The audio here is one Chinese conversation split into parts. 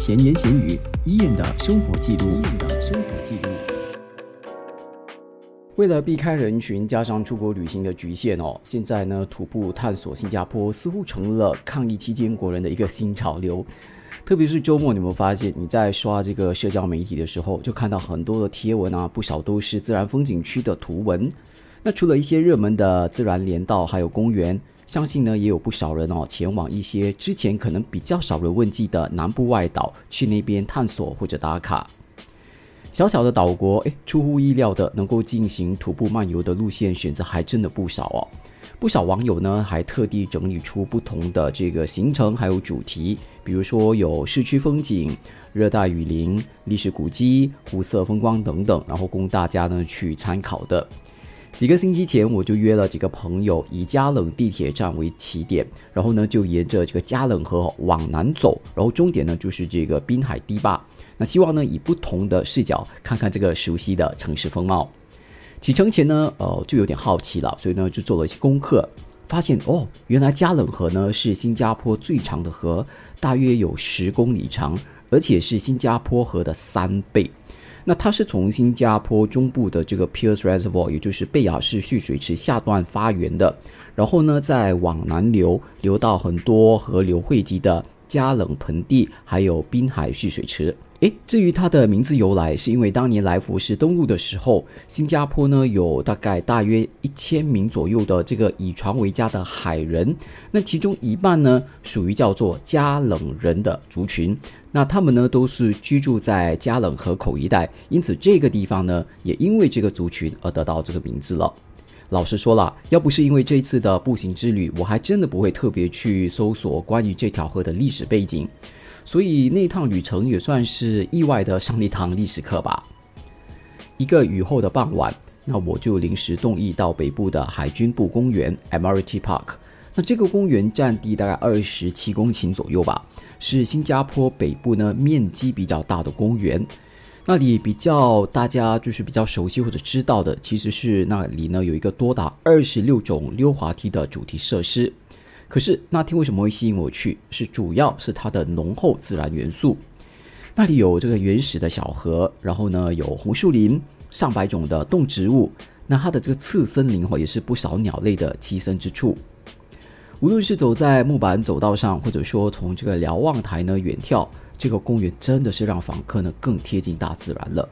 闲言闲语，伊人的生活记录。伊人的生活记录。为了避开人群，加上出国旅行的局限哦，现在呢，徒步探索新加坡似乎成了抗疫期间国人的一个新潮流。特别是周末，你有没有发现你在刷这个社交媒体的时候，就看到很多的贴文啊，不少都是自然风景区的图文。那除了一些热门的自然连道，还有公园。相信呢，也有不少人哦，前往一些之前可能比较少人问及的南部外岛，去那边探索或者打卡。小小的岛国，诶，出乎意料的，能够进行徒步漫游的路线选择还真的不少哦。不少网友呢，还特地整理出不同的这个行程还有主题，比如说有市区风景、热带雨林、历史古迹、湖色风光等等，然后供大家呢去参考的。几个星期前，我就约了几个朋友，以加冷地铁站为起点，然后呢就沿着这个加冷河往南走，然后终点呢就是这个滨海堤坝。那希望呢以不同的视角看看这个熟悉的城市风貌。启程前呢，呃就有点好奇了，所以呢就做了一些功课，发现哦，原来加冷河呢是新加坡最长的河，大约有十公里长，而且是新加坡河的三倍。那它是从新加坡中部的这个 Pierce Reservoir，也就是贝雅市蓄水池下段发源的，然后呢再往南流，流到很多河流汇集的加冷盆地，还有滨海蓄水池。诶，至于它的名字由来，是因为当年来福士登陆的时候，新加坡呢有大概大约一千名左右的这个以船为家的海人，那其中一半呢属于叫做加冷人的族群，那他们呢都是居住在加冷河口一带，因此这个地方呢也因为这个族群而得到这个名字了。老实说了，要不是因为这次的步行之旅，我还真的不会特别去搜索关于这条河的历史背景。所以那趟旅程也算是意外的上了一堂历史课吧。一个雨后的傍晚，那我就临时动议到北部的海军部公园 （Admiralty Park）。那这个公园占地大概二十七公顷左右吧，是新加坡北部呢面积比较大的公园。那里比较大家就是比较熟悉或者知道的，其实是那里呢有一个多达二十六种溜滑梯的主题设施。可是那天为什么会吸引我去？是主要是它的浓厚自然元素。那里有这个原始的小河，然后呢有红树林、上百种的动植物。那它的这个次森林哦，也是不少鸟类的栖身之处。无论是走在木板走道上，或者说从这个瞭望台呢远眺，这个公园真的是让访客呢更贴近大自然了。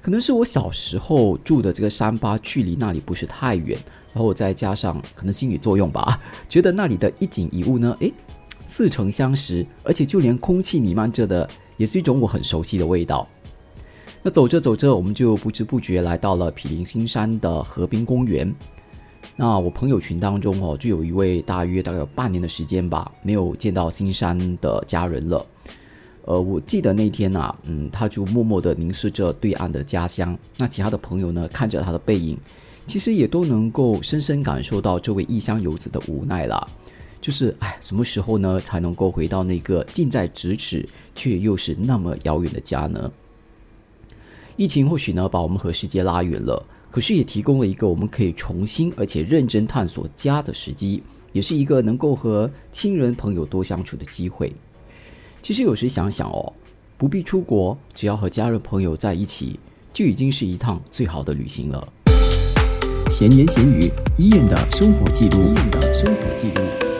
可能是我小时候住的这个山巴，距离那里不是太远。然后再加上可能心理作用吧，觉得那里的一景一物呢，诶，似曾相识，而且就连空气弥漫着的，也是一种我很熟悉的味道。那走着走着，我们就不知不觉来到了毗邻新山的河滨公园。那我朋友群当中哦，就有一位大约大概有半年的时间吧，没有见到新山的家人了。呃，我记得那天呐，嗯，他就默默地凝视着对岸的家乡。那其他的朋友呢，看着他的背影。其实也都能够深深感受到这位异乡游子的无奈啦，就是哎，什么时候呢才能够回到那个近在咫尺却又是那么遥远的家呢？疫情或许呢把我们和世界拉远了，可是也提供了一个我们可以重新而且认真探索家的时机，也是一个能够和亲人朋友多相处的机会。其实有时想想哦，不必出国，只要和家人朋友在一起，就已经是一趟最好的旅行了。闲言闲语，伊人的生活记录。伊人的生活记录。